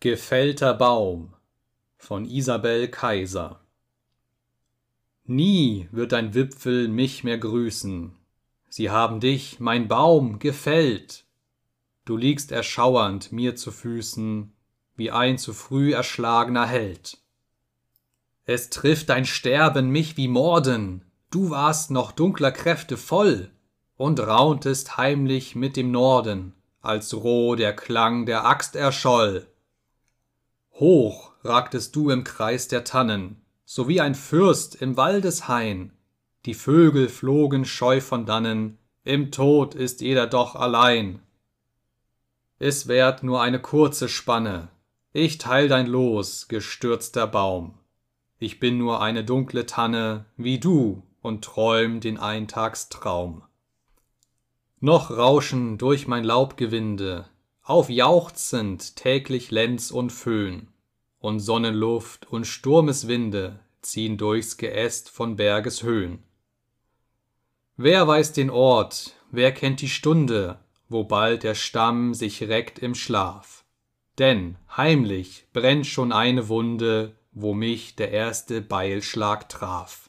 Gefällter Baum von Isabel Kaiser Nie wird dein Wipfel mich mehr grüßen. Sie haben dich, mein Baum, gefällt. Du liegst erschauernd mir zu Füßen, wie ein zu früh erschlagner Held. Es trifft dein Sterben mich wie Morden, du warst noch dunkler Kräfte voll und rauntest heimlich mit dem Norden, als roh der Klang der Axt erscholl. Hoch ragtest du im Kreis der Tannen, so wie ein Fürst im Waldeshain. Die Vögel flogen scheu von dannen, im Tod ist jeder doch allein. Es währt nur eine kurze Spanne, ich teil dein Los, gestürzter Baum. Ich bin nur eine dunkle Tanne, wie du, und träum den Eintagstraum. Noch rauschen durch mein Laubgewinde, aufjauchzend täglich Lenz und Föhn, und Sonnenluft und Sturmeswinde ziehen durchs Geäst von Bergeshöhen. Wer weiß den Ort, wer kennt die Stunde, wo bald der Stamm sich reckt im Schlaf? Denn heimlich brennt schon eine Wunde, wo mich der erste Beilschlag traf.